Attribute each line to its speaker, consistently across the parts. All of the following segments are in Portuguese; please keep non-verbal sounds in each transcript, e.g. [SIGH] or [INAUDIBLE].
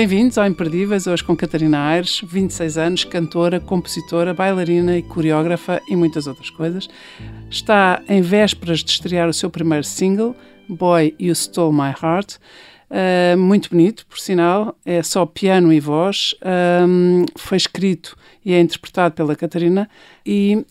Speaker 1: Bem-vindos ao Imperdíveis, hoje com Catarina Aires, 26 anos, cantora, compositora, bailarina e coreógrafa e muitas outras coisas. Está em vésperas de estrear o seu primeiro single, Boy You Stole My Heart. Uh, muito bonito, por sinal, é só piano e voz. Um, foi escrito e é interpretado pela Catarina. E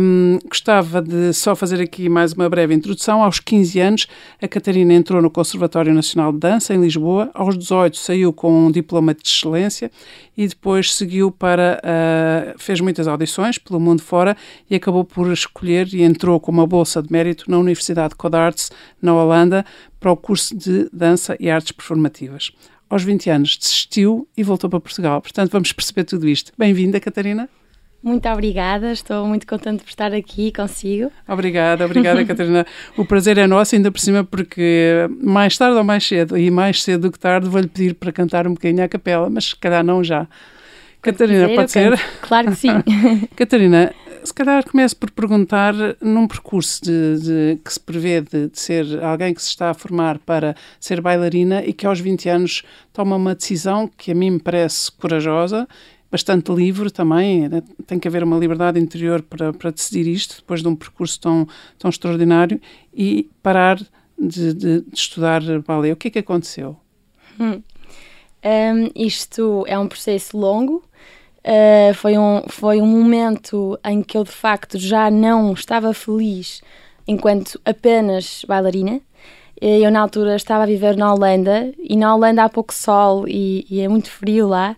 Speaker 1: um, gostava de só fazer aqui mais uma breve introdução. Aos 15 anos, a Catarina entrou no Conservatório Nacional de Dança, em Lisboa. Aos 18, saiu com um diploma de excelência e depois seguiu para. Uh, fez muitas audições pelo mundo fora e acabou por escolher e entrou com uma bolsa de mérito na Universidade de Codarts, na Holanda, para o curso de Dança e Artes Performativas aos 20 anos desistiu e voltou para Portugal. Portanto, vamos perceber tudo isto. Bem-vinda, Catarina.
Speaker 2: Muito obrigada, estou muito contente por estar aqui consigo.
Speaker 1: Obrigada, obrigada, [LAUGHS] Catarina. O prazer é nosso, ainda por cima, porque mais tarde ou mais cedo, e mais cedo do que tarde, vou-lhe pedir para cantar um bocadinho à capela, mas se calhar não já. Catarina, pode ser?
Speaker 2: Claro que sim. [LAUGHS]
Speaker 1: Catarina, se calhar começo por perguntar, num percurso de, de que se prevê de, de, ser alguém que se está a formar para ser bailarina e que aos 20 anos toma uma decisão que a mim me parece corajosa, bastante livre também, né? tem que haver uma liberdade interior para, para decidir isto, depois de um percurso tão, tão extraordinário, e parar de, de, estudar balé. O que é que aconteceu?
Speaker 2: Hum. Um, isto é um processo longo, Uh, foi, um, foi um momento em que eu de facto já não estava feliz enquanto apenas bailarina. Eh, eu na altura estava a viver na Holanda e na Holanda há pouco sol e, e é muito frio lá.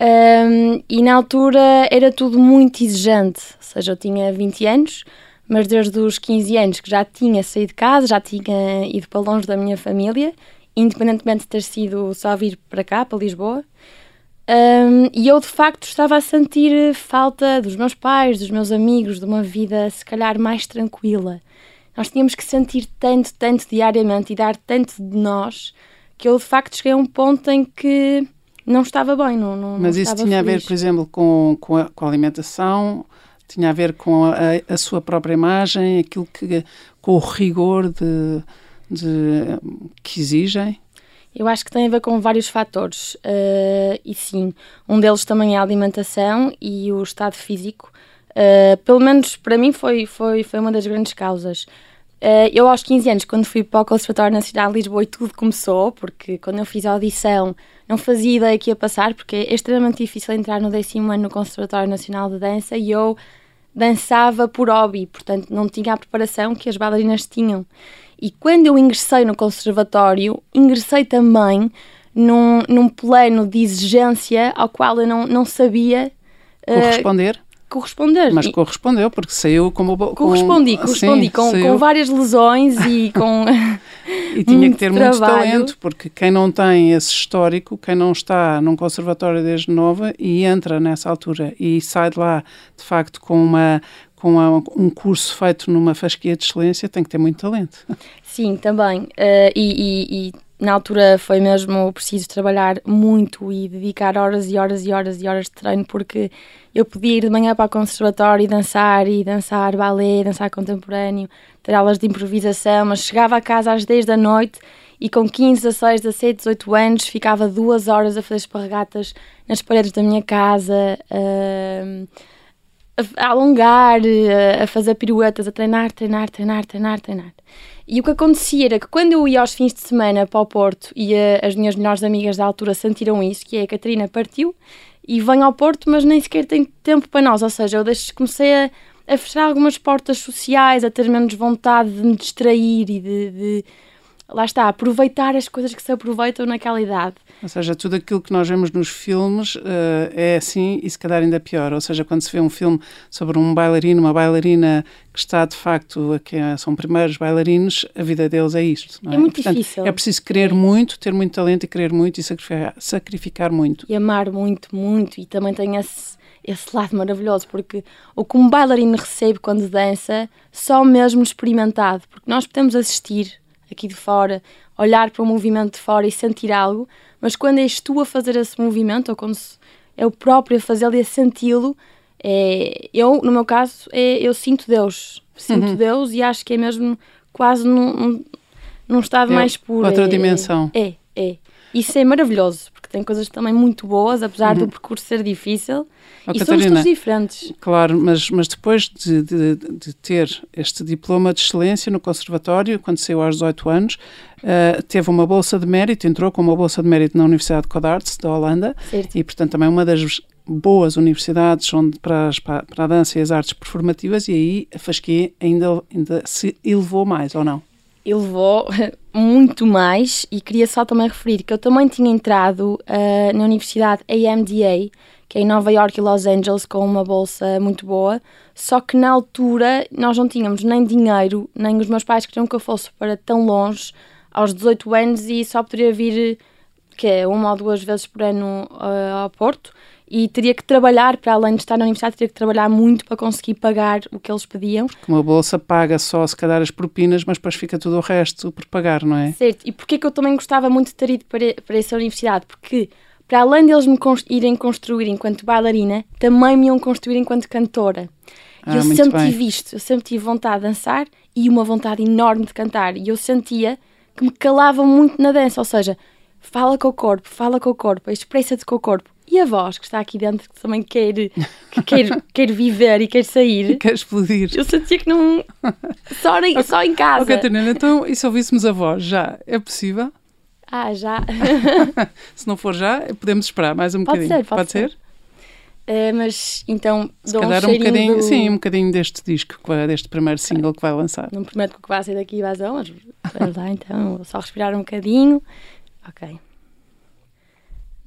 Speaker 2: Um, e na altura era tudo muito exigente, ou seja, eu tinha 20 anos, mas desde os 15 anos que já tinha saído de casa, já tinha ido para longe da minha família, independentemente de ter sido só vir para cá, para Lisboa. Um, e eu de facto estava a sentir falta dos meus pais, dos meus amigos, de uma vida se calhar mais tranquila. Nós tínhamos que sentir tanto, tanto diariamente e dar tanto de nós que eu de facto cheguei a um ponto em que não estava bem. Não, não
Speaker 1: Mas isso tinha
Speaker 2: feliz.
Speaker 1: a ver, por exemplo, com, com, a, com a alimentação, tinha a ver com a, a, sua própria imagem, aquilo que com o rigor de, de que exigem?
Speaker 2: Eu acho que tem a ver com vários fatores. Uh, e sim, um deles também é a alimentação e o estado físico. Uh, pelo menos para mim foi, foi, foi uma das grandes causas. Uh, eu, aos 15 anos, quando fui para o Conservatório Nacional de Lisboa, e tudo começou, porque quando eu fiz a audição não fazia ideia que ia passar, porque é extremamente difícil entrar no décimo ano no Conservatório Nacional de Dança e eu dançava por hobby, portanto não tinha a preparação que as bailarinas tinham. E quando eu ingressei no conservatório, ingressei também num, num plano de exigência ao qual eu não, não sabia
Speaker 1: uh, corresponder.
Speaker 2: Corresponder.
Speaker 1: Mas correspondeu, porque saiu como.
Speaker 2: Com, correspondi, correspondi, com, com, várias lesões e [LAUGHS] com.
Speaker 1: e tinha que ter muito talento, porque quem não tem esse histórico, quem não está num conservatório desde nova e entra nessa altura e sai de lá, de facto, com uma, com um curso feito numa fasquia de excelência, tem que ter muito talento.
Speaker 2: Sim, também. Uh, e, e, e, na altura foi mesmo preciso trabalhar muito e dedicar horas e horas e horas e horas de treino, porque eu podia ir de manhã para o conservatório e dançar, e dançar balé, dançar contemporâneo, ter aulas de improvisação, mas chegava a casa às 10 da noite e com 15, 16, 17, 18 anos ficava duas horas a fazer esparregatas nas paredes da minha casa. Uh, a, alongar, a, a, fazer piruetas, a treinar, treinar, treinar, treinar, treinar. E o que acontecia era que quando eu ia aos fins de semana para o Porto e a, as minhas melhores amigas da altura sentiram isso, que é a Catarina partiu e vem ao Porto, mas nem sequer tem tempo para nós. Ou seja, eu deixo, comecei a, a fechar algumas portas sociais, a ter menos vontade de me distrair e de, de lá está, aproveitar as coisas que se aproveitam naquela idade.
Speaker 1: Ou seja, tudo aquilo que nós vemos nos filmes uh, é assim e se calhar ainda pior. Ou seja, quando se vê um filme sobre um bailarino, uma bailarina que está de facto, que são primeiros bailarinos, a vida deles é isto.
Speaker 2: É? é? muito Portanto, difícil.
Speaker 1: É preciso querer é. muito, ter muito talento e querer muito e sacrificar, sacrificar muito.
Speaker 2: E amar muito, muito. E também tem esse esse lado maravilhoso, porque o que um bailarino recebe quando dança, só mesmo experimentado, porque nós podemos assistir aqui de fora, olhar para o movimento de fora e sentir algo, mas quando és tu a fazer esse movimento, ou quando é o próprio a fazê-lo e a senti-lo, é, eu, no meu caso, é, eu sinto Deus. Sinto uhum. Deus e acho que é mesmo quase num, num estado é mais puro.
Speaker 1: Outra
Speaker 2: é,
Speaker 1: dimensão.
Speaker 2: É, é. Isso é maravilhoso, tem coisas também muito boas, apesar uhum. do percurso ser difícil. Oh, e
Speaker 1: Catarina,
Speaker 2: somos todos diferentes.
Speaker 1: Claro, mas, mas depois de, de, de, ter este diploma de excelência no Conservatório, quando saiu aos 18 anos, uh, teve uma bolsa de mérito, entrou com uma bolsa de mérito na Universidade de Codarts, da Holanda,
Speaker 2: certo.
Speaker 1: e portanto também uma das boas universidades onde, para, as, para a dança e as artes performativas, e aí a Fasquia ainda, ainda se elevou mais, ou não?
Speaker 2: Elevou [LAUGHS] muito mais e queria só também referir que eu também tinha entrado uh, na Universidade AMDA, que é em Nova York e Los Angeles, com uma bolsa muito boa, só que na altura nós não tínhamos nem dinheiro, nem os meus pais queriam que eu fosse para tão longe, aos 18 anos, e só poderia vir que é uma ou duas vezes por ano uh, ao Porto e teria que trabalhar, para além de estar na universidade, teria que trabalhar muito para conseguir pagar o que eles pediam.
Speaker 1: Porque uma bolsa paga só, se calhar, as propinas, mas depois fica tudo o resto por pagar, não é?
Speaker 2: Certo. E porquê que eu também gostava muito de ter ido para, para essa universidade? Porque, para além deles me irem construir enquanto bailarina, também me iam construir enquanto cantora. E
Speaker 1: ah,
Speaker 2: eu sempre
Speaker 1: bem.
Speaker 2: tive isto, eu sempre tive vontade de dançar e uma vontade enorme de cantar. E eu sentia que me calava muito na dança, ou seja, fala com o corpo, fala com o corpo, expressa-te com o corpo e a voz que está aqui dentro que também quer, que quer, [LAUGHS] quer viver e quer sair.
Speaker 1: Quer explodir.
Speaker 2: Eu sentia que não. Só, em, só em casa.
Speaker 1: Ok, Catarina, então e se ouvíssemos a voz já? É possível?
Speaker 2: Ah, já. [LAUGHS]
Speaker 1: se não for já, podemos esperar mais um
Speaker 2: pode
Speaker 1: bocadinho.
Speaker 2: Ser, pode,
Speaker 1: pode ser?
Speaker 2: ser? Uh, mas então
Speaker 1: se
Speaker 2: dou
Speaker 1: calhar
Speaker 2: um,
Speaker 1: um bocadinho,
Speaker 2: do...
Speaker 1: sim, um bocadinho deste disco, deste primeiro single que vai lançar.
Speaker 2: Não prometo que vai sair daqui e vazão, mas vamos lá então, só respirar um bocadinho. Ok.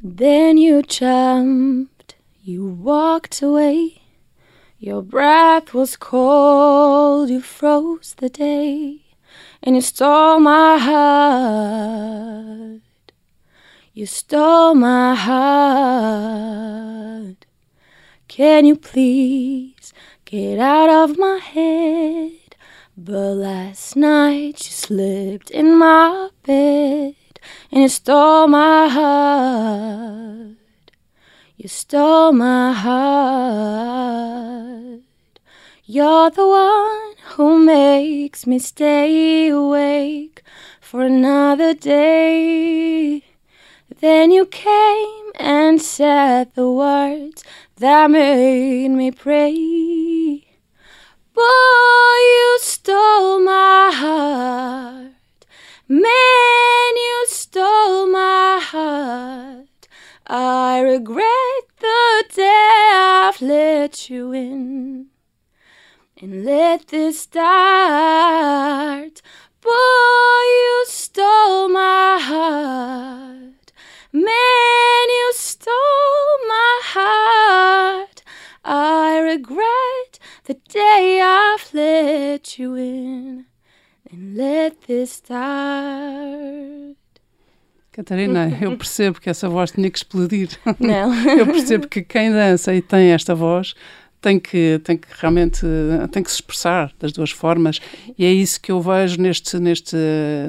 Speaker 2: Then you jumped, you walked away. Your breath was cold, you froze the day, and you stole my heart. You stole my heart. Can you please get out of my head? But last night you slipped in my bed and you stole my heart. You stole my heart. You're the one who makes me stay awake for another day. Then you came and said the words that made me pray. Boy, you stole my heart. Man, you stole my heart. I regret the day I've let you in and let this start. Boy, you stole my heart. Man, you stole my heart. I regret the day I've let you in. And let this start.
Speaker 1: Catarina, [LAUGHS] eu percebo que essa voz tinha que explodir.
Speaker 2: Não. [LAUGHS]
Speaker 1: eu percebo que quem dança e tem esta voz tem que, tem que realmente tem que se expressar das duas formas e é isso que eu vejo neste, neste,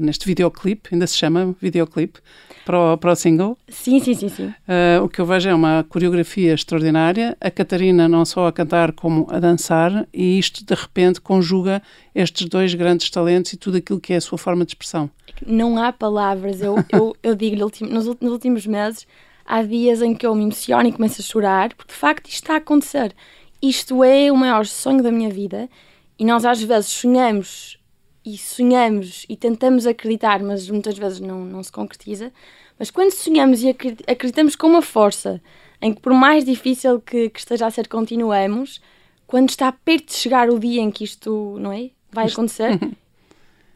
Speaker 1: neste videoclipe, ainda se chama videoclipe, para o, para o single.
Speaker 2: Sim, sim, sim. sim.
Speaker 1: Uh, o que eu vejo é uma coreografia extraordinária, a Catarina não só a cantar como a dançar e isto de repente conjuga estes dois grandes talentos e tudo aquilo que é a sua forma de expressão.
Speaker 2: Não há palavras, eu, eu, eu digo-lhe, nos, nos últimos meses há dias em que eu me emociono e começo a chorar, porque de facto isto está a acontecer isto é o maior sonho da minha vida e nós às vezes sonhamos e sonhamos e tentamos acreditar, mas muitas vezes não, não se concretiza. Mas quando sonhamos e acreditamos com uma força em que, por mais difícil que, que esteja a ser, continuamos, quando está perto de chegar o dia em que isto não é, vai acontecer, [LAUGHS]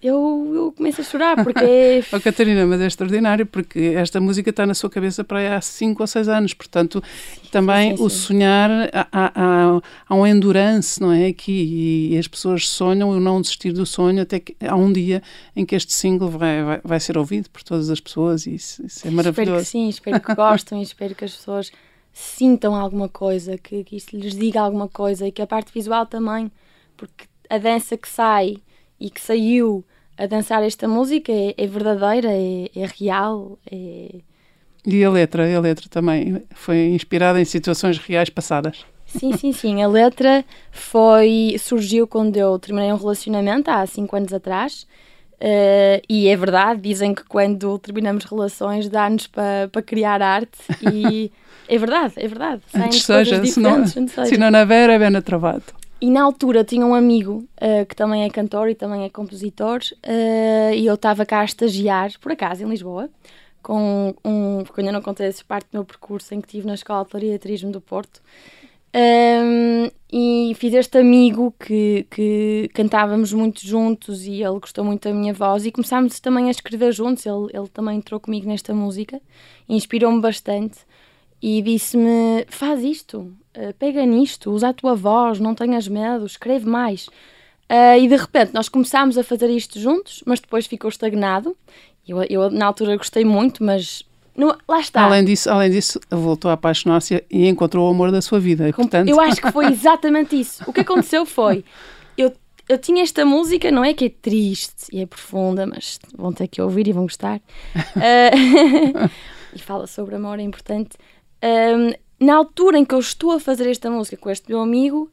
Speaker 2: eu, eu começo a chorar porque [LAUGHS] é...
Speaker 1: oh, Catarina, mas é extraordinário porque esta música está na sua cabeça para há 5 ou 6 anos, portanto sim, também sim, sim, o sonhar há, há, há um endurance, não é, aqui e, as pessoas sonham o não desistir do sonho até que há um dia em que este single vai, vai, vai ser ouvido por todas as pessoas e isso, isso é maravilhoso.
Speaker 2: Espero que sim, espero que gostem, espero que as pessoas sintam alguma coisa, que, que isso lhes diga alguma coisa e que a parte visual também, porque a dança que sai e que saiu a dançar esta música é, é verdadeira, é, é real. É...
Speaker 1: E a letra, a letra também foi inspirada em situações reais passadas.
Speaker 2: Sim, sim, sim. A letra foi surgiu quando eu terminei um relacionamento há cinco anos atrás. Uh, e é verdade, dizem que quando terminamos relações dá-nos para pa criar arte e [LAUGHS] é verdade, é verdade.
Speaker 1: Antes seja, se não, se não haver, é bem travado.
Speaker 2: E na altura tinha um amigo uh, que também é cantor e também é compositor uh, e eu estava cá a estagiar, por acaso, em Lisboa, com um, porque ainda não contei essa parte do meu percurso em que estive na Escola de Hotelaria e do Porto um, e fiz este amigo que, que cantávamos muito juntos e ele gostou muito da minha voz e começámos também a escrever juntos. Ele, ele também entrou comigo nesta música, inspirou-me bastante e disse-me: faz isto, uh, pega nisto, usa a tua voz, não tenhas medo, escreve mais. Uh, e de repente nós começámos a fazer isto juntos, mas depois ficou estagnado. Eu, eu na altura gostei muito, mas não, lá está.
Speaker 1: Além disso, além disso, voltou a apaixonar-se e encontrou o amor da sua vida. E, portanto...
Speaker 2: Eu acho que foi exatamente isso. O que aconteceu foi, eu, eu tinha esta música, não é que é triste e é profunda, mas vão ter que ouvir e vão gostar. Uh, [LAUGHS] e fala sobre amor, é importante. Um, na altura em que eu estou a fazer esta música com este meu amigo,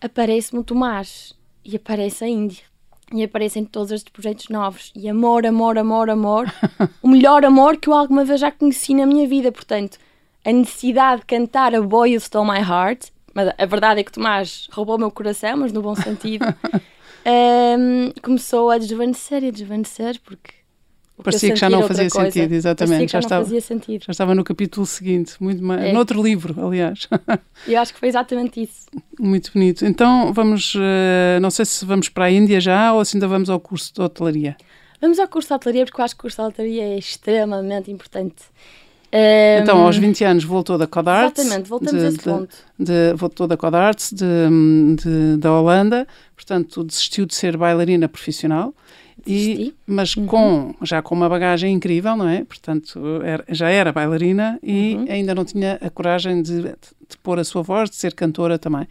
Speaker 2: aparece-me o Tomás e aparece a Índia e aparecem todos estes projetos novos. E amor, amor, amor, amor. [LAUGHS] o melhor amor que eu alguma vez já conheci na minha vida. Portanto, a necessidade de cantar A Boy Who Stole My Heart. Mas a verdade é que Tomás roubou o meu coração, mas no bom sentido. [LAUGHS] um, começou a desvanecer e a desvanecer porque
Speaker 1: Parecia que já não fazia
Speaker 2: coisa.
Speaker 1: sentido, exatamente.
Speaker 2: Já,
Speaker 1: já, estava,
Speaker 2: sentido.
Speaker 1: já estava no capítulo seguinte, muito mais, é. noutro livro, aliás. [LAUGHS]
Speaker 2: Eu acho que foi exatamente isso.
Speaker 1: Muito bonito. Então vamos, uh, não sei se vamos para a Índia já ou se ainda vamos ao curso de hotelaria.
Speaker 2: Vamos ao curso de hotelaria porque eu acho que o curso de hotelaria é extremamente importante.
Speaker 1: Então, aos 20 anos voltou da Codarts.
Speaker 2: Exatamente, voltamos
Speaker 1: de,
Speaker 2: a esse ponto.
Speaker 1: De, de, voltou da Codarts, da Holanda, portanto desistiu de ser bailarina profissional e, mas uhum. com, já com uma bagagem incrível, não é? Portanto, era, já era bailarina e uhum. ainda não tinha a coragem de, de, de, pôr a sua voz, de ser cantora também.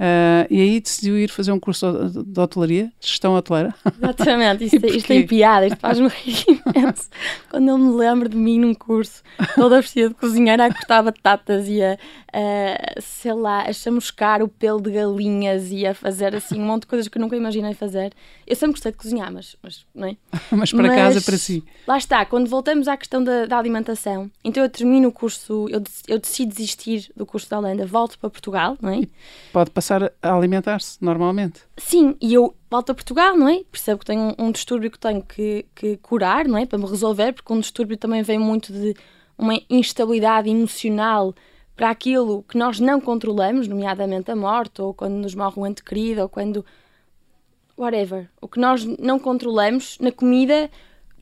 Speaker 1: Uh, e aí decidiu ir fazer um curso de, de hotelaria, gestão hoteleira.
Speaker 2: Exatamente, [LAUGHS] isto, isto tem piada, isto faz-me rir imenso. Quando eu me lembro de mim num curso, toda vestida de cozinheira a cortar batatas e a, a, sei lá, a chamuscar o pelo de galinhas e a fazer assim um monte de coisas que eu nunca imaginei fazer. Eu sempre gostei de cozinhar, mas, mas não é? [LAUGHS]
Speaker 1: mas para mas, casa, para si.
Speaker 2: Lá está, quando voltamos à questão da, da alimentação, então eu termino o curso, eu, eu decido desistir do curso da Holanda, volto para Portugal, não é? E
Speaker 1: pode passar começar a alimentar-se normalmente.
Speaker 2: Sim, e eu volto a Portugal, não é? Percebo que tenho um, um distúrbio que tenho que, que, curar, não é? Para me resolver, porque um distúrbio também vem muito de uma instabilidade emocional para aquilo que nós não controlamos, nomeadamente a morte, ou quando nos morre um ente querido, ou quando. whatever. O que nós não controlamos na comida,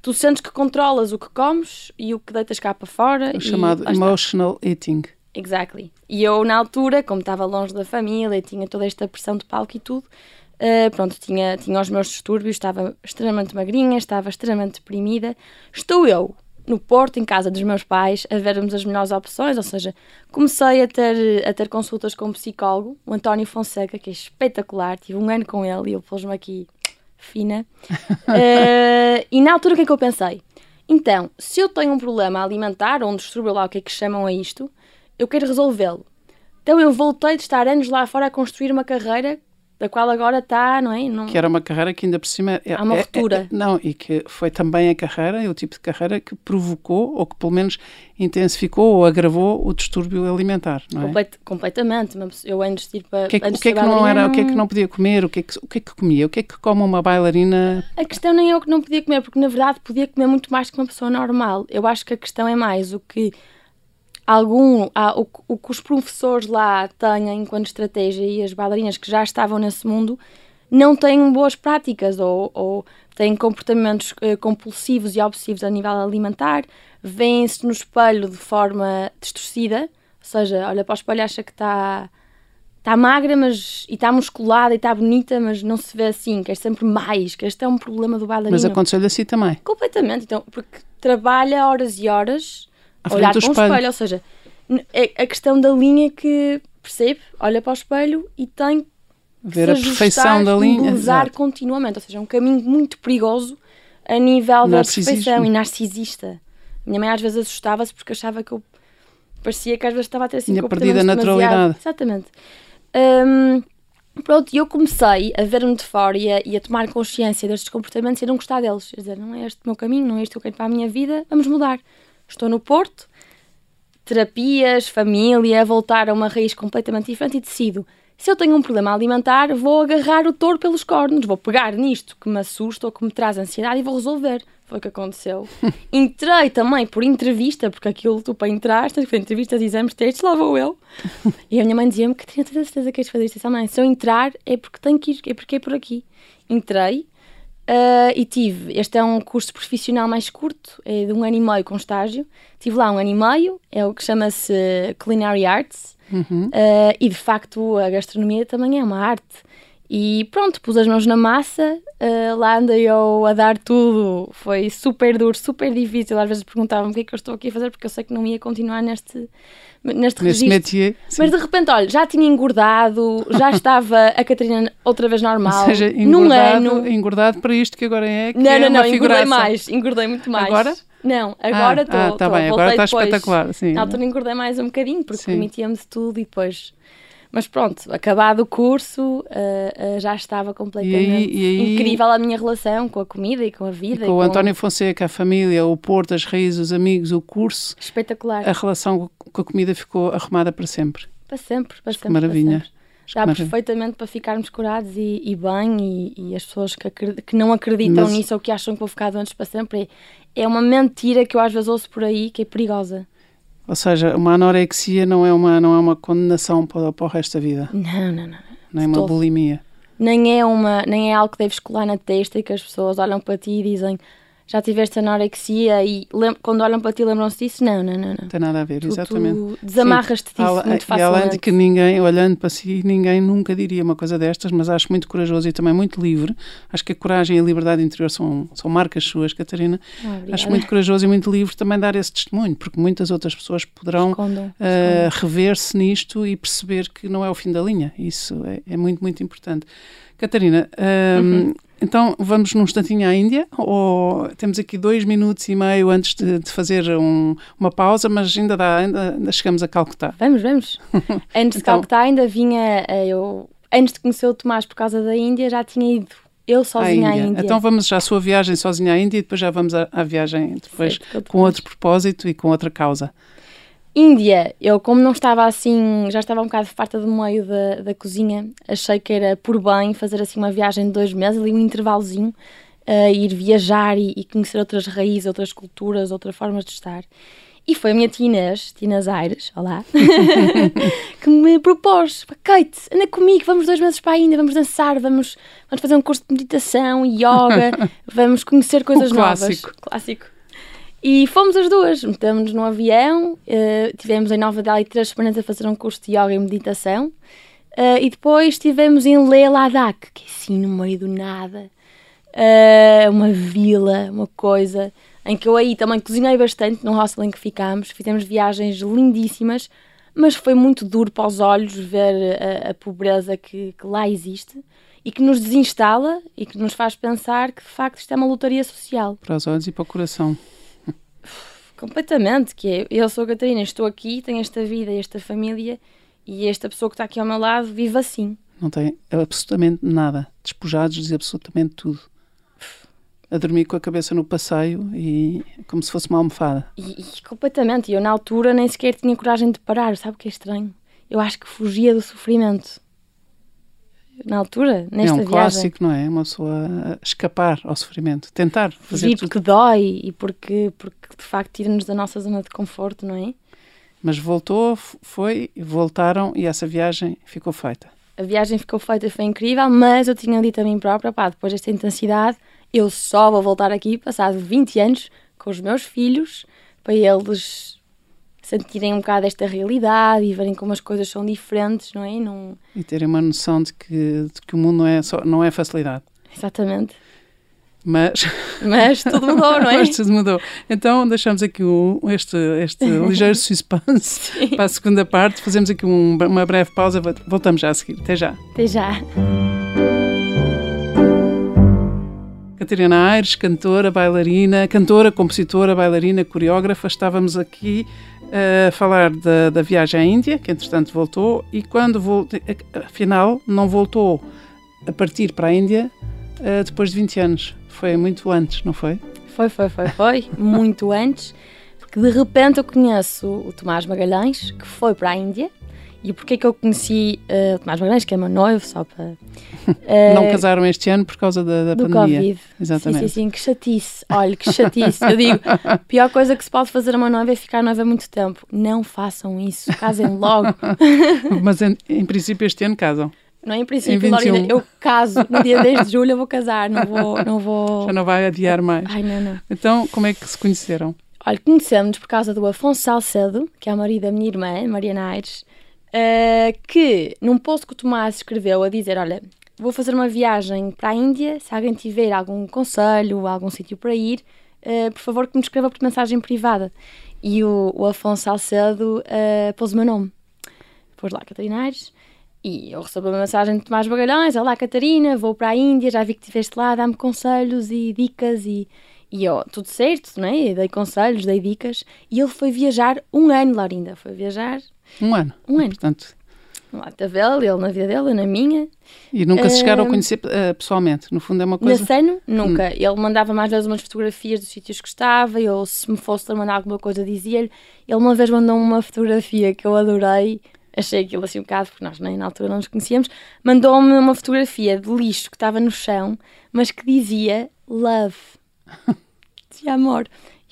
Speaker 2: tu sentes que controlas o que comes e o que deitas cá para fora.
Speaker 1: O chamado emotional eating.
Speaker 2: Exactly. E eu, na altura, como estava longe da família e tinha toda esta pressão de palco e tudo, uh, pronto, tinha, tinha os meus distúrbios, estava extremamente magrinha, estava extremamente deprimida. Estou eu, no Porto, em casa dos meus pais, a vermos as melhores opções, ou seja, comecei a ter, a ter consultas com um psicólogo, o António Fonseca, que é espetacular, tive um ano com ele e ele pôs-me aqui fina. uh, [LAUGHS] e na altura o que é que eu pensei? Então, se eu tenho um problema alimentar, ou um distúrbio lá, o que é que chamam a isto, eu quero resolvê-lo. Então eu voltei de estar anos lá fora a construir uma carreira da qual agora está, não é? Não...
Speaker 1: Que era uma carreira que ainda por cima...
Speaker 2: É, Há uma
Speaker 1: é,
Speaker 2: ruptura.
Speaker 1: É, é, não, e que foi também a carreira, é o tipo de carreira que provocou, ou que pelo menos intensificou ou agravou o distúrbio alimentar, não é?
Speaker 2: Complet, completamente. Eu antes de ir para...
Speaker 1: O que é que, o que, é que não era, não... o que é que não podia comer, o que, é que, o que é que comia, o que é que come uma bailarina...
Speaker 2: A questão nem é o que não podia comer, porque na verdade podia comer muito mais que uma pessoa normal. Eu acho que a questão é mais o que algum o, o que os professores lá têm enquanto estratégia e as bailarinas que já estavam nesse mundo não têm boas práticas ou, ou têm comportamentos uh, compulsivos e obsessivos a nível alimentar, veem-se no espelho de forma distorcida, ou seja, olha para o espelho acha que está está magra mas, e está musculada e está bonita, mas não se vê assim, quer sempre mais, que este é um problema do bailarino.
Speaker 1: Mas aconteceu-lhe assim também?
Speaker 2: Completamente, então, porque trabalha horas e horas olhar para um espelho. espelho. Ou seja, é a questão da linha que percebe, olha para o espelho e tem que
Speaker 1: ver a perfeição da linha.
Speaker 2: usar continuamente. Ou seja, é um caminho muito perigoso a nível da perfeição e narcisista. Minha mãe às vezes assustava-se porque achava que eu parecia que às vezes estava a ter assim
Speaker 1: Tinha perdido a naturalidade.
Speaker 2: Exatamente. Um, Pronto, eu comecei a ver-me de fora e a, e a tomar consciência destes comportamentos e a não gostar deles. Quer dizer, não é este o meu caminho, não é este que eu quero para a minha vida, vamos mudar. Estou no Porto, terapias, família, voltar a uma raiz completamente diferente e decido. Se eu tenho um problema alimentar, vou agarrar o touro pelos cornos, vou pegar nisto que me assusta ou que me traz ansiedade e vou resolver. Foi o que aconteceu. [LAUGHS] Entrei também por entrevista, porque aquilo tu para entrar, tens que fazer entrevistas, exames, testes, lá vou eu. [LAUGHS] E a minha mãe dizia-me que tinha toda a certeza que queres fazer isto. mãe, se eu entrar é porque tenho que ir, é porque é por aqui. Entrei, Uh, e tive, este é um curso profissional mais curto, é de um ano e meio com estágio. Tive lá um ano e meio, é o que chama-se Culinary Arts, uhum. uh, e de facto a gastronomia também é uma arte. E pronto, pus as mãos na massa, uh, lá andei eu a dar tudo. Foi super duro, super difícil. Às vezes perguntavam o que é que eu estou aqui a fazer, porque eu sei que não ia continuar neste, neste
Speaker 1: Nesse métier.
Speaker 2: Mas de repente, olha, já tinha engordado, já [LAUGHS] estava a Catarina outra vez normal.
Speaker 1: Ou seja, engordado, num ano. engordado para isto que agora é. Que
Speaker 2: não,
Speaker 1: é
Speaker 2: não, não, engordei mais, engordei muito mais.
Speaker 1: Agora?
Speaker 2: Não, agora estou.
Speaker 1: Ah, tá bem, agora está espetacular. Sim.
Speaker 2: Na altura engordei mais um bocadinho, porque permitia-me de tudo e depois mas pronto, acabado o curso, uh, uh, já estava completamente e e incrível a minha relação com a comida e com a vida.
Speaker 1: Com, e com o António Fonseca, a família, o Porto, as raízes, os amigos, o curso.
Speaker 2: Espetacular.
Speaker 1: A relação com a comida ficou arrumada para sempre.
Speaker 2: Para sempre, para sempre.
Speaker 1: Maravilha.
Speaker 2: Dá perfeitamente para ficarmos curados e, e bem, e, e, as pessoas que, que não acreditam Mas... nisso ou que acham que vou ficar doentes para sempre, é, é uma mentira que eu às vezes ouço por aí que é perigosa.
Speaker 1: Ou seja, uma anorexia não é uma, não é uma condenação para, para o resto da vida.
Speaker 2: Não, não, não.
Speaker 1: Nem uma bulimia.
Speaker 2: Nem é, uma, nem é algo que deves colar na testa e que as pessoas olham para ti e dizem já tiveste anorexia e quando olham para ti lembram-se disso? Não, não, não, não.
Speaker 1: Tem nada a ver, tu, exatamente.
Speaker 2: Tu desamarras-te disso Al muito facilmente.
Speaker 1: E além de que ninguém, olhando para si, ninguém nunca diria uma coisa destas, mas acho muito corajoso e também muito livre. Acho que a coragem e a liberdade interior são, são marcas suas, Catarina.
Speaker 2: Oh,
Speaker 1: acho muito corajoso e muito livre também dar esse testemunho, porque muitas outras pessoas poderão uh, rever-se nisto e perceber que não é o fim da linha. Isso é, é muito, muito importante. Catarina, um, uhum. Então vamos num instantinho à Índia ou temos aqui dois minutos e meio antes de, de fazer um, uma pausa, mas ainda dá, ainda, ainda, chegamos a Calcutá.
Speaker 2: Vamos, vamos. [LAUGHS] antes de então, Calcutá ainda vinha, eh, eu, antes de conhecer o Tomás por causa da Índia, já tinha ido eu sozinha à Índia. à Índia.
Speaker 1: Então vamos já à sua viagem sozinha à Índia e depois já vamos à, à viagem depois com outro propósito e com outra causa.
Speaker 2: Índia, eu como não estava assim, já estava um bocado farta do meio da, da cozinha, achei que era por bem fazer assim uma viagem de dois meses, ali um intervalozinho, uh, ir viajar e, e, conhecer outras raízes, outras culturas, outras formas de estar. E foi a minha tia Inês, Tinas Aires, olá, [LAUGHS] que me propôs, Kate, anda comigo, vamos dois meses para a Índia, vamos dançar, vamos, vamos fazer um curso de meditação, yoga, [LAUGHS] vamos conhecer coisas
Speaker 1: o clássico.
Speaker 2: novas. Clássico. E fomos as duas, metemos-nos no avião, uh, tivemos em Nova Delhi três semanas a fazer um curso de yoga e meditação. Uh, e depois estivemos em Leh Ladakh, que é assim no meio do nada, uh, uma vila, uma coisa, em que eu aí também cozinhei bastante no hostel em que ficámos, fizemos viagens lindíssimas, mas foi muito duro para os olhos ver a, a pobreza que, que, lá existe e que nos desinstala e que nos faz pensar que de facto isto é uma lotaria social.
Speaker 1: Para os olhos e para o coração.
Speaker 2: Completamente, que é, eu sou a Catarina, estou aqui, tenho esta vida, esta família e esta pessoa que está aqui ao meu lado vive assim.
Speaker 1: Não tem absolutamente nada, despojados de absolutamente tudo. A dormir com a cabeça no passeio e como se fosse uma almofada.
Speaker 2: E, e completamente, eu na altura nem sequer tinha coragem de parar, sabe o que é estranho? Eu acho que fugia do sofrimento na altura, nesta
Speaker 1: viagem.
Speaker 2: É
Speaker 1: um clássico, não é? Uma pessoa escapar ao sofrimento, tentar fazer
Speaker 2: tudo. porque dói e porque, porque de facto tira-nos da nossa zona de conforto, não é?
Speaker 1: Mas voltou, foi, voltaram e essa viagem ficou feita.
Speaker 2: A viagem ficou feita, foi incrível, mas eu tinha dito a mim própria, pá, depois desta intensidade, eu só vou voltar aqui, passado 20 anos, com os meus filhos, para eles sentirem um bocado esta realidade e verem como as coisas são diferentes, não é? Não...
Speaker 1: E terem uma noção de que, de que o mundo não é, só, não é facilidade.
Speaker 2: Exatamente.
Speaker 1: Mas...
Speaker 2: Mas tudo mudou, [LAUGHS] não é?
Speaker 1: Mas tudo mudou. Então deixamos aqui um, este, este [LAUGHS] ligeiro suspense para a segunda parte. Fazemos aqui um, uma breve pausa. Voltamos já a seguir. Até já.
Speaker 2: Até já.
Speaker 1: Catarina Aires, cantora, bailarina, cantora, compositora, bailarina, coreógrafa. Estávamos aqui a falar da, da viagem à Índia, que entretanto voltou, e quando voltou, afinal, não voltou a partir para a Índia uh, depois de 20 anos. Foi muito antes, não foi?
Speaker 2: Foi, foi, foi, foi. [LAUGHS] muito antes. Porque de repente eu conheço o Tomás Magalhães, que foi para a Índia. E porquê que eu conheci uh, Tomás Magalhães, que é meu noivo, só para...
Speaker 1: Uh, [LAUGHS] não casaram este ano por causa da, da
Speaker 2: do
Speaker 1: pandemia.
Speaker 2: Covid.
Speaker 1: Exatamente.
Speaker 2: Sim, sim, sim, que chatice. Olha, que chatice. Eu digo, a pior coisa que se pode fazer a uma noiva é ficar noiva muito tempo. Não façam isso, casem logo. [LAUGHS]
Speaker 1: Mas em, em princípio este ano casam.
Speaker 2: Não é em princípio, Lorena, eu caso no dia 10 de julho, eu vou casar, não vou, não vou... [LAUGHS]
Speaker 1: Já não vai adiar mais.
Speaker 2: Ai, não, não.
Speaker 1: Então, como é que se conheceram?
Speaker 2: Olha, conhecemos por causa do Afonso Salcedo, que é o marido da minha irmã, Mariana Aires, uh, que num post que o Tomás escreveu a dizer, olha, vou fazer uma viagem para a Índia, se alguém tiver algum conselho, algum sítio para ir, uh, por favor que me escreva por mensagem privada. E o, o Afonso Salcedo uh, pôs o meu nome. Pôs lá, Catarina Aires. E eu recebo uma mensagem de Tomás Bagalhães, olá Catarina, vou para a Índia, já vi que estiveste lá, dá-me conselhos e dicas e, e eu, tudo certo, não é? Dei conselhos, dei dicas e ele foi viajar um ano, Laurinda, foi viajar...
Speaker 1: Um ano?
Speaker 2: Um ano.
Speaker 1: Portanto...
Speaker 2: Lá estava ele, ele na vida dele, eu na minha.
Speaker 1: E nunca se chegaram a conhecer uh, pessoalmente? No fundo é uma coisa...
Speaker 2: Nesse ano, nunca. Hum. Ele mandava mais vezes umas fotografias dos sítios que estava, eu se me fosse mandar alguma coisa dizia-lhe. Ele uma vez mandou uma fotografia que eu adorei, achei aquilo assim um bocado, porque nós nem na altura não nos conhecíamos, mandou-me uma fotografia de lixo que estava no chão, mas que dizia love. [LAUGHS] dizia amor.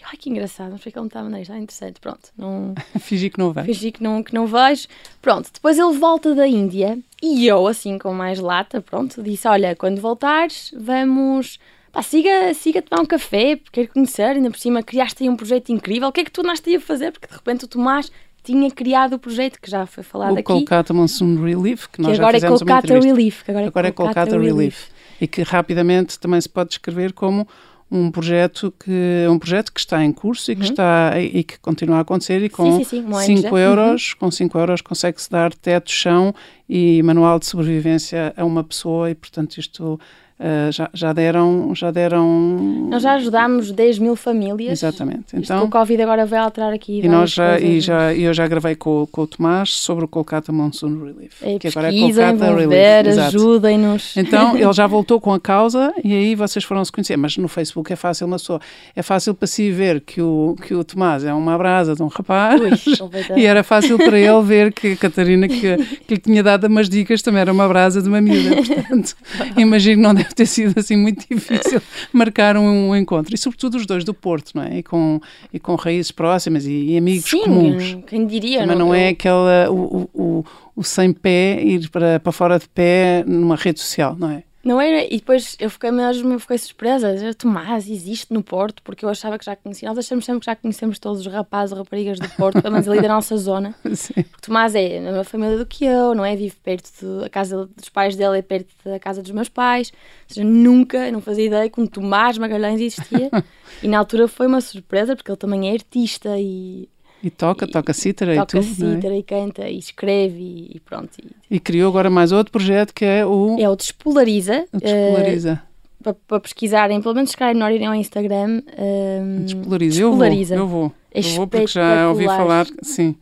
Speaker 2: Ai que engraçado, não sei como estava nisto, ah, interessante, pronto. Não... [LAUGHS]
Speaker 1: Fingi que não vejo.
Speaker 2: Fingi que não, que não vejo. Pronto, depois ele volta da Índia e eu, assim com mais lata, pronto, disse: Olha, quando voltares, vamos. Pá, siga, siga tomar um café, quero conhecer, ainda por cima criaste aí um projeto incrível. O que é que tu andaste a fazer? Porque de repente o Tomás tinha criado o projeto que já foi falado
Speaker 1: o
Speaker 2: aqui.
Speaker 1: O Kolkata Monsoon Relief, que nós
Speaker 2: que agora
Speaker 1: já
Speaker 2: é
Speaker 1: fizemos
Speaker 2: é Kolkata Relief.
Speaker 1: Que agora é agora Kolkata, Kolkata Relief. Relief. E que rapidamente também se pode descrever como um projeto que um projeto que está em curso e que uhum. está e que continua a acontecer e com 5 euros uhum. com 5 euros consegue-se dar teto, chão e manual de sobrevivência a uma pessoa e portanto isto Uh, já, já, deram, já deram.
Speaker 2: Nós já ajudámos 10 mil famílias.
Speaker 1: Exatamente.
Speaker 2: Então, o Covid agora vai alterar aqui.
Speaker 1: E nós já, e já, eu já gravei com, com o Tomás sobre o Kolkata Monsoon Relief.
Speaker 2: É, que agora é Kolkata Relief. Ajudem-nos.
Speaker 1: Então ele [LAUGHS] já voltou com a causa e aí vocês foram se conhecer. Mas no Facebook é fácil uma pessoa. É fácil para si ver que o, que o Tomás é uma brasa de um rapaz Ui, [LAUGHS] e era fácil para ele ver que a Catarina que, que lhe tinha dado umas dicas também era uma brasa de uma miúda. [LAUGHS] Portanto, imagino não deve ter sido assim muito difícil marcar um, um, encontro. E sobretudo os dois do Porto, não é? E com, e com raízes próximas e, e amigos
Speaker 2: Sim,
Speaker 1: comuns.
Speaker 2: quem diria.
Speaker 1: Mas não, não é aquela, o, o, o sem pé, ir para, para fora de pé numa rede social, não é?
Speaker 2: Não era, e depois eu fiquei mesmo, fiquei surpresa, Tomás existe no Porto, porque eu achava que já conhecia, nós achamos sempre que já conhecemos todos os rapazes e raparigas do Porto, pelo menos ali da nossa zona, [LAUGHS]
Speaker 1: Sim.
Speaker 2: porque Tomás é na mesma família do que eu, não é? Vive perto da casa dos pais dele, é perto da casa dos meus pais, ou seja, nunca, não fazia ideia que um Tomás Magalhães existia, [LAUGHS] e na altura foi uma surpresa, porque ele também é artista e
Speaker 1: e toca, e, toca cítara e
Speaker 2: toca
Speaker 1: tudo.
Speaker 2: Toca cítara é? e canta e escreve e, e pronto.
Speaker 1: E, e, criou agora mais outro projeto que é o.
Speaker 2: É o Despolariza.
Speaker 1: O Despolariza.
Speaker 2: Uh, para, para pesquisarem, pelo menos se calhar não irem ao Instagram.
Speaker 1: Uh, Despolariza. Despolariza. Eu vou. Eu vou. É eu vou porque já ouvi falar. Sim.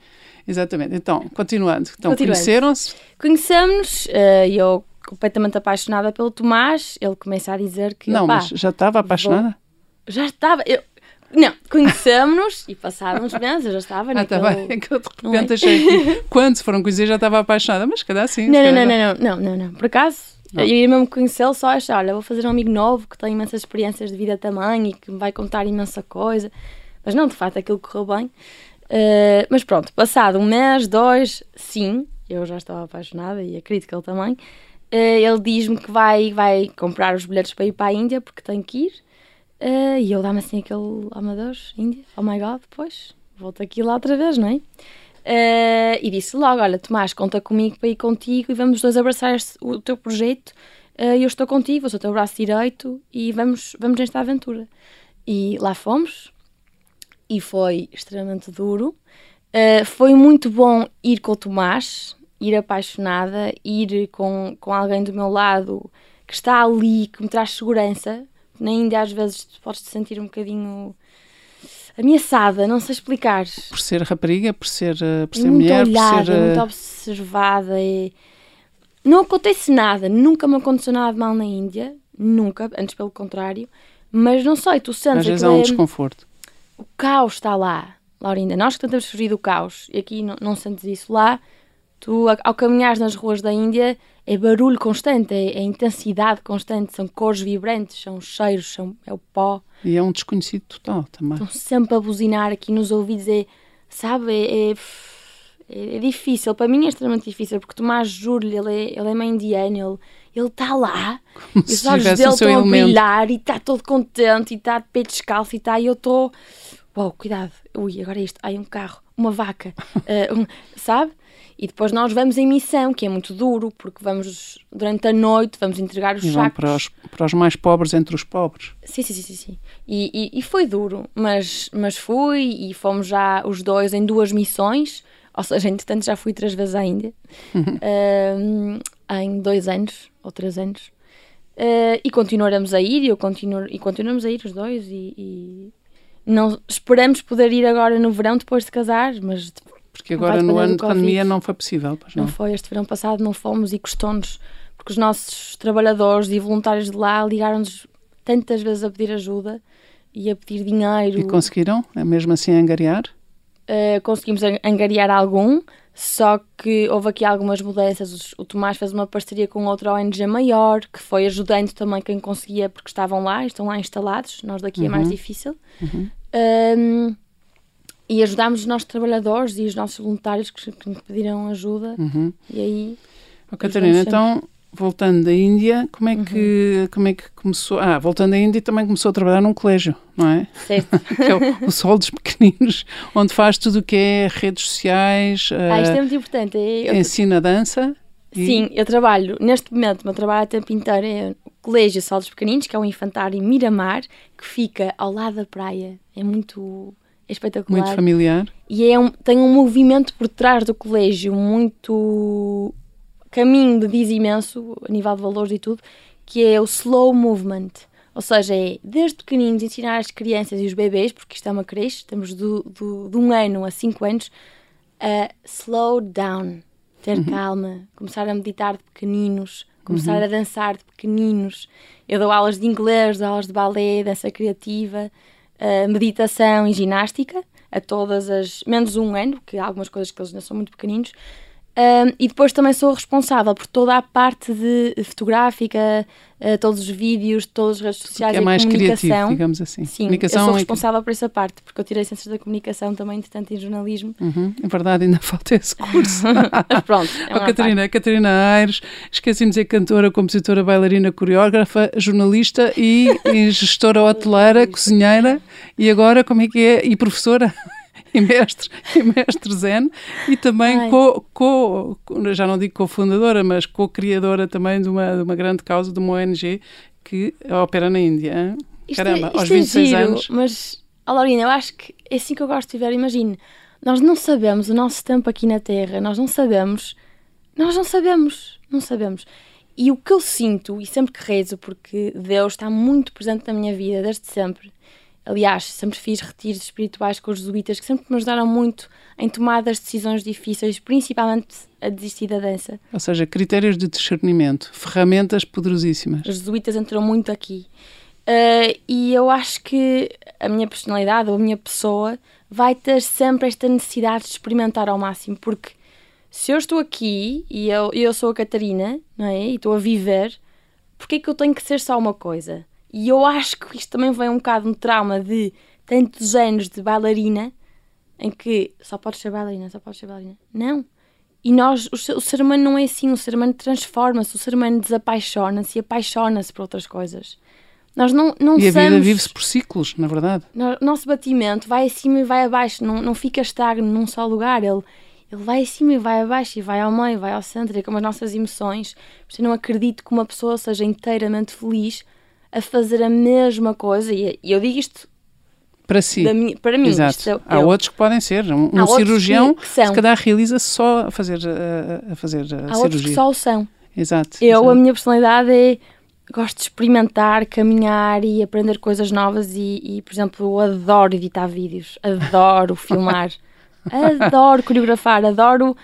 Speaker 1: Exatamente. Então, continuando. Então, conheceram-se?
Speaker 2: Conhecemos-nos uh, e eu completamente apaixonada pelo Tomás. Ele começa a dizer que.
Speaker 1: Não, mas já estava apaixonada? Vou...
Speaker 2: Já estava. Eu, não, conhecemos-nos e passávamos [LAUGHS] meses, eu já estava
Speaker 1: ah,
Speaker 2: naquele...
Speaker 1: tá bem, é [LAUGHS] que eu de repente é? achei que [LAUGHS] quando se foram conhecer já estava apaixonada, mas cada assim.
Speaker 2: Não, não, não, não, não, não, não, por acaso, não. eu ia mesmo conhecê-lo só achar, olha, vou fazer um amigo novo que tem imensas experiências de vida também e que me vai contar imensa coisa, mas não, de facto, aquilo correu bem. Uh, mas pronto, passado um mês, dois, sim, eu já estava apaixonada e acredito que ele também. Uh, ele diz-me que vai, vai comprar os bilhetes para ir para a Índia porque tem que ir. Uh, e eu dá-me assim aquele, oh meu Deus, Índia, oh my God, depois volto aqui lá outra vez, não é? Uh, e disse logo, olha Tomás, conta comigo para ir contigo e vamos dois abraçar o teu projeto uh, eu estou contigo, sou o teu braço direito e vamos, vamos nesta aventura. E lá fomos e foi extremamente duro. Uh, foi muito bom ir com o Tomás, ir apaixonada, ir com, com alguém do meu lado que está ali, que me traz segurança, na Índia às vezes podes te sentir um bocadinho ameaçada, não sei explicar.
Speaker 1: Por ser rapariga, por ser, uh, por ser
Speaker 2: muito
Speaker 1: mulher,
Speaker 2: olhada,
Speaker 1: por ser.
Speaker 2: muito
Speaker 1: uh,
Speaker 2: observada. É... Não acontece nada, nunca me aconteceu nada de mal na Índia, nunca, antes pelo contrário. Mas não sei, tu sentes
Speaker 1: às vezes há um
Speaker 2: é-
Speaker 1: desconforto.
Speaker 2: o caos está lá, Laurinda. Nós que tentamos fugir do caos, e aqui não, não sentes isso lá, tu, a- ao caminhares nas ruas da Índia, é barulho constante, é, é intensidade constante, são cores vibrantes, são cheiros, são, é o pó.
Speaker 1: E é um desconhecido total também.
Speaker 2: Estão sempre a buzinar aqui nos ouvidos, é, sabe, é, é, é- é difícil. Para mim é extremamente difícil, porque Tomás juro-lhe, ele é, ele é meio indiano, ele está lá,
Speaker 1: se
Speaker 2: os olhos dele estão a
Speaker 1: elemento.
Speaker 2: brilhar e está todo contente e está de peito descalço e está, e eu estou, uau, cuidado, ui, agora é isto, ai, um carro, uma vaca, [LAUGHS] eh, um- sabe? E depois nós vamos em missão, que é muito duro, porque vamos, durante a noite, vamos entregar os
Speaker 1: E
Speaker 2: sacos.
Speaker 1: para os, para os mais pobres entre os pobres.
Speaker 2: Sim, sim, sim, sim. sim. E, e, e foi duro, mas, mas fui e fomos já os dois em duas missões, ou seja, entretanto já fui três vezes à Índia, Ahm, em dois anos ou três anos. Ah, e continuaremos a ir, e eu continuo, e continuamos a ir os dois e, e não esperamos poder ir agora no verão depois de casar, mas
Speaker 1: Porque agora no ano de pandemia não foi possível, pois
Speaker 2: não
Speaker 1: não.
Speaker 2: foi este verão passado, não fomos e custou-nos, porque os nossos trabalhadores e voluntários de lá ligaram-nos tantas vezes a pedir ajuda e a pedir dinheiro.
Speaker 1: E conseguiram, é mesmo assim, angariar?
Speaker 2: Uh, conseguimos an- angariar algum, só que houve aqui algumas mudanças. O Tomás fez uma parceria com outra ONG maior, que foi ajudando também quem conseguia, porque estavam lá, estão lá instalados. Nós daqui é mais difícil. Um, e ajudámos os nossos trabalhadores e os nossos voluntários que, que nos pediram ajuda.
Speaker 1: Uhum.
Speaker 2: E aí,
Speaker 1: Oh, Catarina, então, voltando da Índia, como é,
Speaker 2: Uhum.
Speaker 1: que, como é que começou? Ah, voltando da Índia também começou a trabalhar num colégio, não é?
Speaker 2: certo. [LAUGHS]
Speaker 1: que é o, o Sol dos Pequeninos, onde faz tudo o que é redes sociais,
Speaker 2: ah, isto é
Speaker 1: eh,
Speaker 2: muito importante. Eu-
Speaker 1: ensina dança. e-
Speaker 2: Sim, eu trabalho, neste momento, o meu trabalho a tempo inteiro é o Colégio Sol dos Pequeninos, que é um infantário em Miramar, que fica ao lado da praia. É muito é espetacular.
Speaker 1: Muito familiar.
Speaker 2: E é um, tem um movimento por trás do colégio muito caminho de diz imenso, a nível de valores e tudo, que é o slow movement. Ou seja, é desde pequeninos ensinar as crianças e os bebês, porque isto é uma creche, estamos do, do, de um ano a cinco anos, a slow down, ter calma, começar a meditar de pequeninos, começar a dançar de pequeninos. Eu dou aulas de inglês, dou aulas de balé, dança criativa, meditação e ginástica a todas as. menos um ano, que há algumas coisas que eles ainda são muito pequeninos. Um, e depois também sou responsável por toda a parte de fotográfica, eh, todos os vídeos, todas as redes sociais
Speaker 1: Que é mais
Speaker 2: comunicação.
Speaker 1: criativo, digamos assim.
Speaker 2: Sim, eu
Speaker 1: Comunicação
Speaker 2: sou
Speaker 1: é-
Speaker 2: responsável por essa parte, porque eu tirei ciências da comunicação também, entretanto, em jornalismo.
Speaker 1: Uhum, é verdade, ainda [LAUGHS] falta esse curso.
Speaker 2: Mas [LAUGHS] pronto, é
Speaker 1: Oh, Catarina, a Catarina Aires, esqueci-me de dizer cantora, compositora, bailarina, coreógrafa, jornalista e, e gestora hoteleira, cozinheira e agora como é que é? E professora [LAUGHS] e mestre, e mestre Zen e também
Speaker 2: Ai.
Speaker 1: co, co, já não digo cofundadora, mas co-criadora também de uma, de uma grande causa, de uma ONG que opera na Índia.
Speaker 2: Isto é-
Speaker 1: Caramba,
Speaker 2: isto
Speaker 1: aos
Speaker 2: é
Speaker 1: 26
Speaker 2: giro,
Speaker 1: anos.
Speaker 2: Mas, Laurina, eu acho que é assim que eu gosto de viver. Imagine, nós não sabemos o nosso tempo aqui na Terra, nós não sabemos, nós não sabemos, não sabemos. E o que eu sinto, e sempre que rezo, porque Deus está muito presente na minha vida desde sempre. Aliás, sempre fiz retiros espirituais com os jesuítas que sempre me ajudaram muito em tomadas de decisões difíceis, principalmente a desistir da dança.
Speaker 1: Ou seja, critérios de discernimento, ferramentas poderosíssimas.
Speaker 2: Os jesuítas entram muito aqui. Uh, e eu acho que a minha personalidade ou a minha pessoa vai ter sempre esta necessidade de experimentar ao máximo, porque se eu estou aqui e eu, eu sou a Catarina, não é? E estou a viver, porque é que eu tenho que ser só uma coisa? E eu acho que isto também vem um bocado um trauma de tantos anos de bailarina, em que só podes ser bailarina, só podes ser bailarina. Não. E nós, o ser, humano não é assim, o ser humano transforma-se, o ser humano desapaixona-se e apaixona-se por outras coisas. Nós não, não
Speaker 1: E a vida
Speaker 2: somos-
Speaker 1: vive-se por ciclos, na verdade.
Speaker 2: nosso batimento vai acima e vai abaixo, não, não fica estagno num só lugar. Ele, ele vai acima e vai abaixo, e vai ao meio, vai ao centro, é como as nossas emoções. Por isso Eu não acredito que uma pessoa seja inteiramente feliz a fazer a mesma coisa. E eu digo isto
Speaker 1: Para si.
Speaker 2: minha- para mim.
Speaker 1: Exato.
Speaker 2: é-
Speaker 1: Há outros que podem ser. Um, um cirurgião,
Speaker 2: que- que
Speaker 1: se calhar, realiza-se só a fazer a, a fazer a
Speaker 2: há outros que
Speaker 1: cirurgia.
Speaker 2: só o são.
Speaker 1: Exato.
Speaker 2: Eu,
Speaker 1: exato.
Speaker 2: a minha personalidade é gosto de experimentar, caminhar e aprender coisas novas e, e por exemplo, eu adoro editar vídeos, adoro [LAUGHS] filmar, adoro coreografar, adoro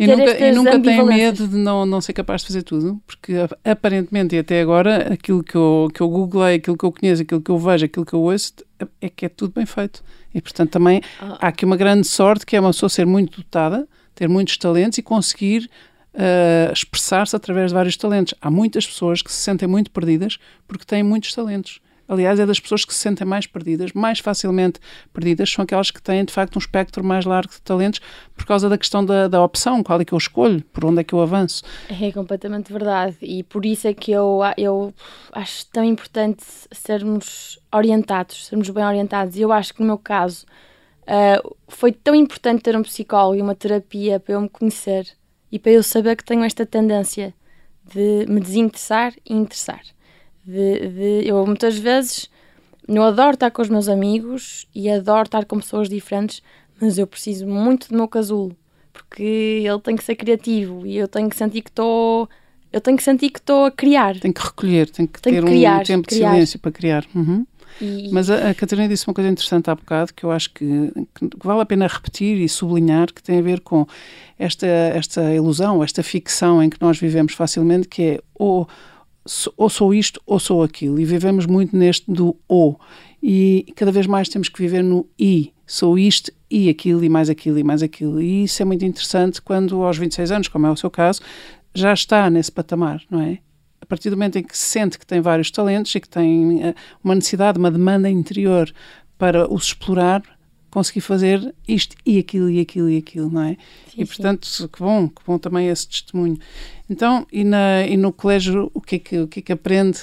Speaker 1: e nunca, e nunca tem medo de não, não ser capaz de fazer tudo, porque aparentemente e até agora aquilo que eu, que eu googlei, aquilo que eu conheço, aquilo que eu vejo, aquilo que eu ouço, é que é tudo bem feito. E portanto também ah. há aqui uma grande sorte que é uma pessoa ser muito dotada, ter muitos talentos e conseguir uh, expressar-se através de vários talentos. Há muitas pessoas que se sentem muito perdidas porque têm muitos talentos. Aliás, é das pessoas que se sentem mais perdidas, mais facilmente perdidas, são aquelas que têm de facto um espectro mais largo de talentos por causa da questão da, da opção, qual é que eu escolho, por onde é que eu avanço.
Speaker 2: É completamente verdade e por isso é que eu, eu acho tão importante sermos orientados, sermos bem orientados. E eu acho que no meu caso uh, foi tão importante ter um psicólogo e uma terapia para eu me conhecer e para eu saber que tenho esta tendência de me desinteressar e interessar. De, de, eu muitas vezes eu adoro estar com os meus amigos e adoro estar com pessoas diferentes, mas eu preciso muito do meu casulo porque ele tem que ser criativo e eu tenho que sentir que estou eu tenho que sentir que estou a criar.
Speaker 1: Tem que recolher, tem que tem ter que criar, um tempo criar. de silêncio para criar. Uhum. E... Mas a, a Catarina disse uma coisa interessante há bocado que eu acho que, que, vale a pena repetir e sublinhar que tem a ver com esta, esta ilusão, esta ficção em que nós vivemos facilmente, que é ou, ou sou isto ou sou aquilo. E vivemos muito neste do ou. E cada vez mais temos que viver no i. Sou isto e aquilo e mais aquilo e mais aquilo. E isso é muito interessante quando aos 26 anos, como é o seu caso, já está nesse patamar, não é? a partir do momento em que se sente que tem vários talentos e que tem eh, uma necessidade, uma demanda interior para os explorar, conseguir fazer isto e aquilo e aquilo e aquilo, não é? Sim, e portanto, sim. que bom, que bom também esse testemunho. Então, e, na, e no colégio, o que é que, o que, é que aprende?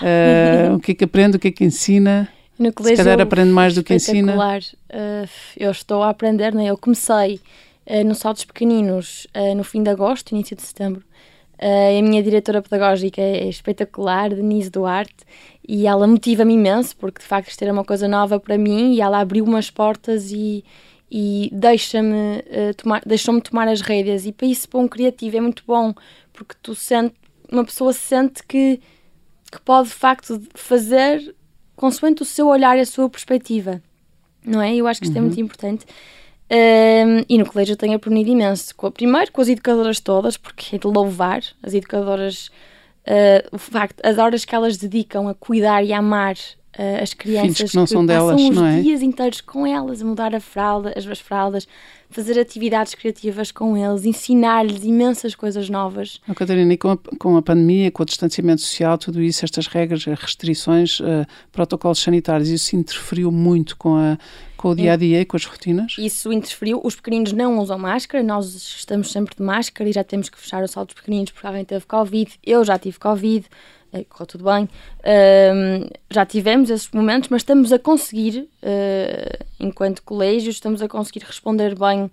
Speaker 1: Uh, [LAUGHS] o que é que aprende, o que é que ensina?
Speaker 2: No colégio,
Speaker 1: Se calhar aprende mais do que ensina.
Speaker 2: Uh, eu estou a aprender, né? eu comecei uh, nos saltos pequeninos no fim de agosto, início de setembro, Uh, a minha diretora pedagógica é espetacular, Denise Duarte, e ela motiva-me imenso, porque de facto isto era uma coisa nova para mim e ela abriu umas portas e, e deixa-me uh, tomar, deixou-me tomar as rédeas. E para isso, para um criativo, é muito bom, porque tu sente, uma pessoa sente que, que pode de facto fazer consoante o seu olhar e a sua perspectiva, não é? Eu acho que isto uhum. é muito uhum. importante. Um, e no colégio eu tenho aprendido imenso. Primeiro com as educadoras todas, porque é de louvar as educadoras, uh, o facto, as horas que elas dedicam a cuidar e a amar uh, as crianças
Speaker 1: que não que são delas,
Speaker 2: os
Speaker 1: não é?
Speaker 2: dias inteiros com elas, a mudar a fralda, as, as fraldas, fazer atividades criativas com eles, ensinar-lhes imensas coisas novas.
Speaker 1: Oh, Catarina, e com a, com a pandemia, com o distanciamento social, tudo isso, estas regras, restrições, uh, protocolos sanitários, isso interferiu muito com a com o dia a dia e com as rotinas?
Speaker 2: Isso interferiu. Os pequeninos não usam máscara, nós estamos sempre de máscara e já temos que fechar os saltos pequeninos porque alguém teve Covid. Eu já tive Covid, eh, correu tudo bem. Já tivemos esses momentos, mas estamos a conseguir, uh, enquanto colégio, estamos a conseguir responder bem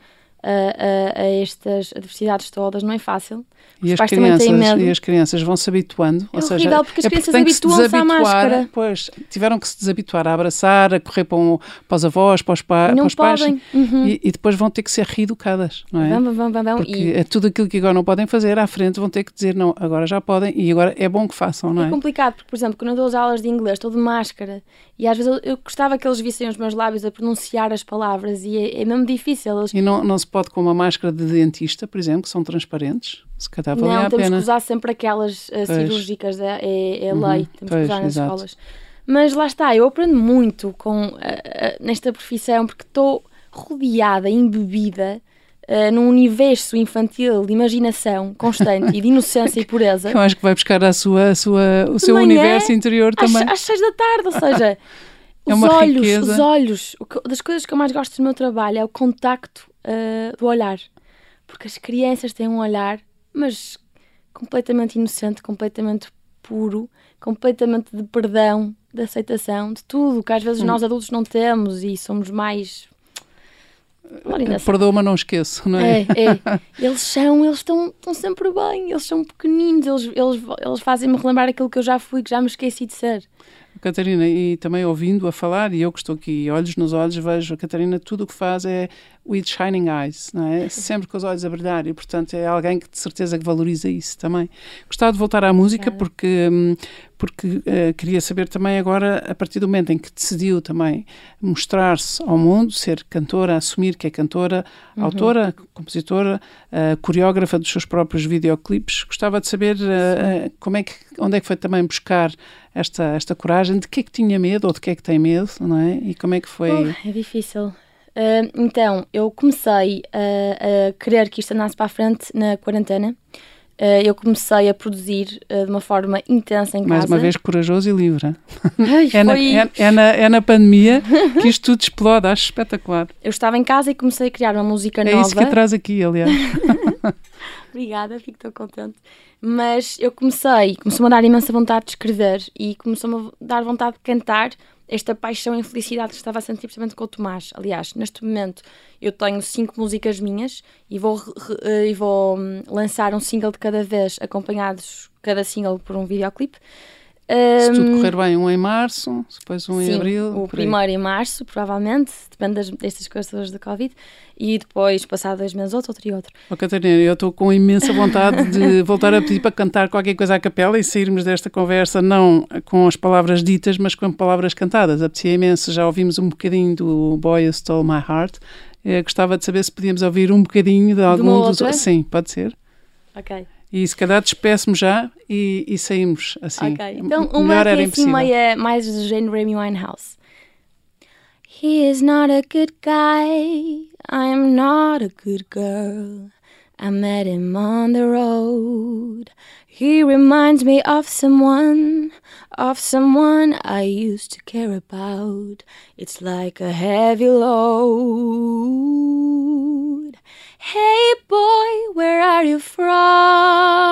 Speaker 2: a, a, a, estas adversidades todas, não é fácil.
Speaker 1: E as, crianças, e as crianças vão se habituando,
Speaker 2: é ou seja, porque as é crianças habituam-se à máscara.
Speaker 1: Pois, tiveram que se desabituar a abraçar, a correr para, um, para os avós, para os, pa, para os pais, uhum. e, e, depois vão ter que ser reeducadas, não é?
Speaker 2: Vão, vão, vão, vão.
Speaker 1: Porque e... é tudo aquilo que agora não podem fazer, à frente vão ter que dizer, não, agora já podem, e agora é bom que façam, não é?
Speaker 2: É complicado, porque, por exemplo, quando eu dou as aulas de inglês, estou de máscara, e às vezes eu, eu gostava que eles vissem os meus lábios a pronunciar as palavras, e é, é mesmo difícil. Eles...
Speaker 1: E não, não se pode com uma máscara de dentista, por exemplo, que são transparentes? Se calhar valia
Speaker 2: Não,
Speaker 1: temos
Speaker 2: pena. que usar sempre aquelas uh, cirúrgicas, é, é, é uhum, lei, temos pois, que usar nas exato. escolas. Mas lá está, eu aprendo muito com, uh, uh, nesta profissão porque estou rodeada, embebida Uh, num universo infantil de imaginação constante e de inocência e [LAUGHS] pureza.
Speaker 1: Eu acho que vai buscar a sua, a sua, o seu manhã, universo interior também.
Speaker 2: Às, às seis da tarde, ou [LAUGHS] seja, é os olhos, os olhos. Que, das coisas que eu mais gosto do meu trabalho é o contacto uh, do olhar. Porque as crianças têm um olhar mas completamente inocente, completamente puro, completamente de perdão, de aceitação, de tudo que às vezes hum. nós adultos não temos e somos mais
Speaker 1: Perdoa, mas não esqueço, não
Speaker 2: é? É, é. [LAUGHS] Eles são, eles estão, estão sempre bem, eles são pequeninos, eles, eles, eles fazem-me relembrar aquilo que eu já fui, que já me esqueci de ser.
Speaker 1: Catarina, e também ouvindo a falar, e eu que estou aqui, olhos nos olhos, vejo Catarina, tudo o que faz é with shining eyes, não é? [LAUGHS] Sempre com os olhos a brilhar e, portanto, é alguém que de certeza que valoriza isso também. Gostava de voltar à música porque, hum, porque uh, queria saber também agora, a partir do momento em que decidiu também mostrar-se ao mundo, ser cantora, assumir que é cantora, uhum. autora, compositora, uh, coreógrafa dos seus próprios videoclipes, gostava de saber uh, como é que, onde é que foi também buscar esta, esta coragem, de que é que tinha medo ou de que é que tem medo, não é? E como é que foi?
Speaker 2: Oh, é difícil. Uh, então, eu comecei a, a, querer que isto andasse para a frente na quarentena. Uh, eu comecei a produzir uh, de uma forma intensa em casa.
Speaker 1: Mais uma vez corajoso e livre. Ai, [LAUGHS] é, na, é, é, na, é, na, pandemia que isto tudo explode, acho espetacular.
Speaker 2: Eu estava em casa e comecei a criar uma música nova.
Speaker 1: É isso que traz aqui, aliás. [LAUGHS]
Speaker 2: Obrigada, fico tão contente. Mas eu comecei, começou-me a dar imensa vontade de escrever e começou-me a dar vontade de cantar esta paixão e felicidade que estava a sentir precisamente com o Tomás. Aliás, neste momento eu tenho cinco músicas minhas e vou, e vou hum, lançar um single de cada vez, acompanhados cada single por um videoclipe.
Speaker 1: Se tudo correr bem, um em março, depois um
Speaker 2: sim,
Speaker 1: em abril.
Speaker 2: O primeiro em março, provavelmente, depende das, destas coisas da Covid, e depois, passado dois meses, outro, outro e outro.
Speaker 1: Oh, Catarina, eu estou com imensa vontade de [LAUGHS] voltar a pedir para cantar qualquer coisa à capela e sairmos desta conversa não com as palavras ditas, mas com palavras cantadas. Apetecia imenso, já ouvimos um bocadinho do Boy Who Stole My Heart. Eu gostava de saber se podíamos ouvir um bocadinho de algum
Speaker 2: de dos.
Speaker 1: Sim, pode ser.
Speaker 2: Ok.
Speaker 1: E se calhar despeço-me já e, e, saímos assim.
Speaker 2: Ok, então uma que é assim meia, mais do género Amy Winehouse. He is not a good guy, I am not a good girl. I met him on the road. He reminds me of someone, of someone I used to care about. It's like a heavy load. Hey boy, where are you from?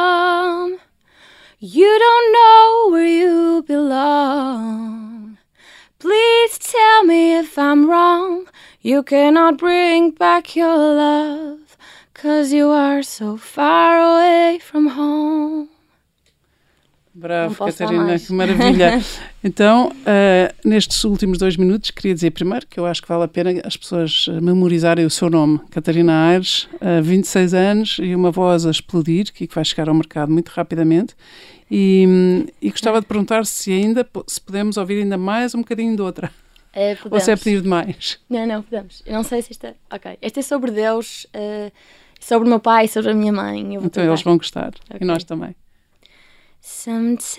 Speaker 2: You don't know where you belong. Please tell me if I'm wrong. You cannot bring back your love, cause you are so far away from home.
Speaker 1: Bravo, Catarina, que maravilha. [LAUGHS] então, uh, nestes últimos dois minutos, queria dizer primeiro que eu acho que vale a pena as pessoas memorizarem o seu nome. Catarina Aires, uh, 26 anos e uma voz a explodir, que vai chegar ao mercado muito rapidamente. E, e gostava de perguntar se ainda se podemos ouvir ainda mais um bocadinho de outra.
Speaker 2: É,
Speaker 1: Ou se é pedir demais.
Speaker 2: Não, não, podemos. Eu não sei se esta. Ok. Este é sobre Deus, uh, sobre o meu pai, sobre a minha mãe.
Speaker 1: então tentar. eles vão gostar. Okay. E nós também.
Speaker 2: Sometimes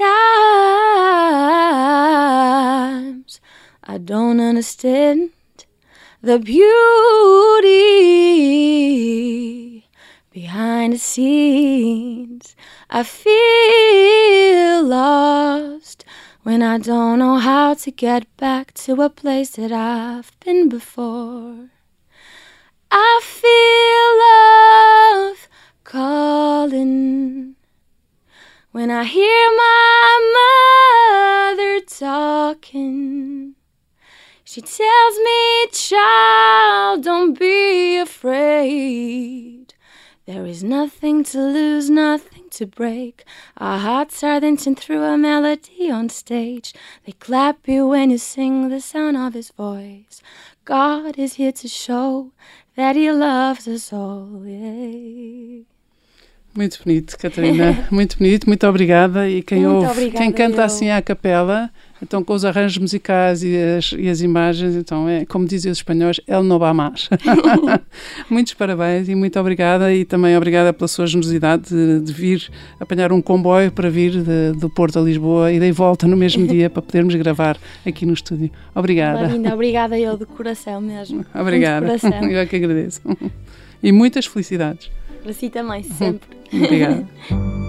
Speaker 2: I don't understand the beauty behind the scenes. I feel lost when I don't know how to get back to a place that I've been before. I feel love calling when I hear my mother talking, she tells me, child, don't be afraid. There is nothing to lose, nothing to break. Our hearts are dancing through a melody on stage. They clap you when you sing the sound of his voice. God is here to show that he loves us all. Yeah.
Speaker 1: Muito bonito, Catarina. [LAUGHS] Muito bonito, muito obrigada. E quem muito ouve, obrigada, quem canta eu. assim à capela, então com os arranjos musicais e as, e as imagens, então é, como dizem os espanhóis, el no va más. [LAUGHS] Muitos parabéns e muito obrigada. E também obrigada pela sua generosidade de, de vir apanhar um comboio para vir de, do Porto a Lisboa e daí volta no mesmo [LAUGHS] dia para podermos gravar aqui no estúdio. Obrigada.
Speaker 2: Linda, obrigada eu de coração mesmo.
Speaker 1: Obrigada.
Speaker 2: Coração.
Speaker 1: Eu é que agradeço. E muitas felicidades.
Speaker 2: Para si também, sempre.
Speaker 1: Obrigada. [LAUGHS]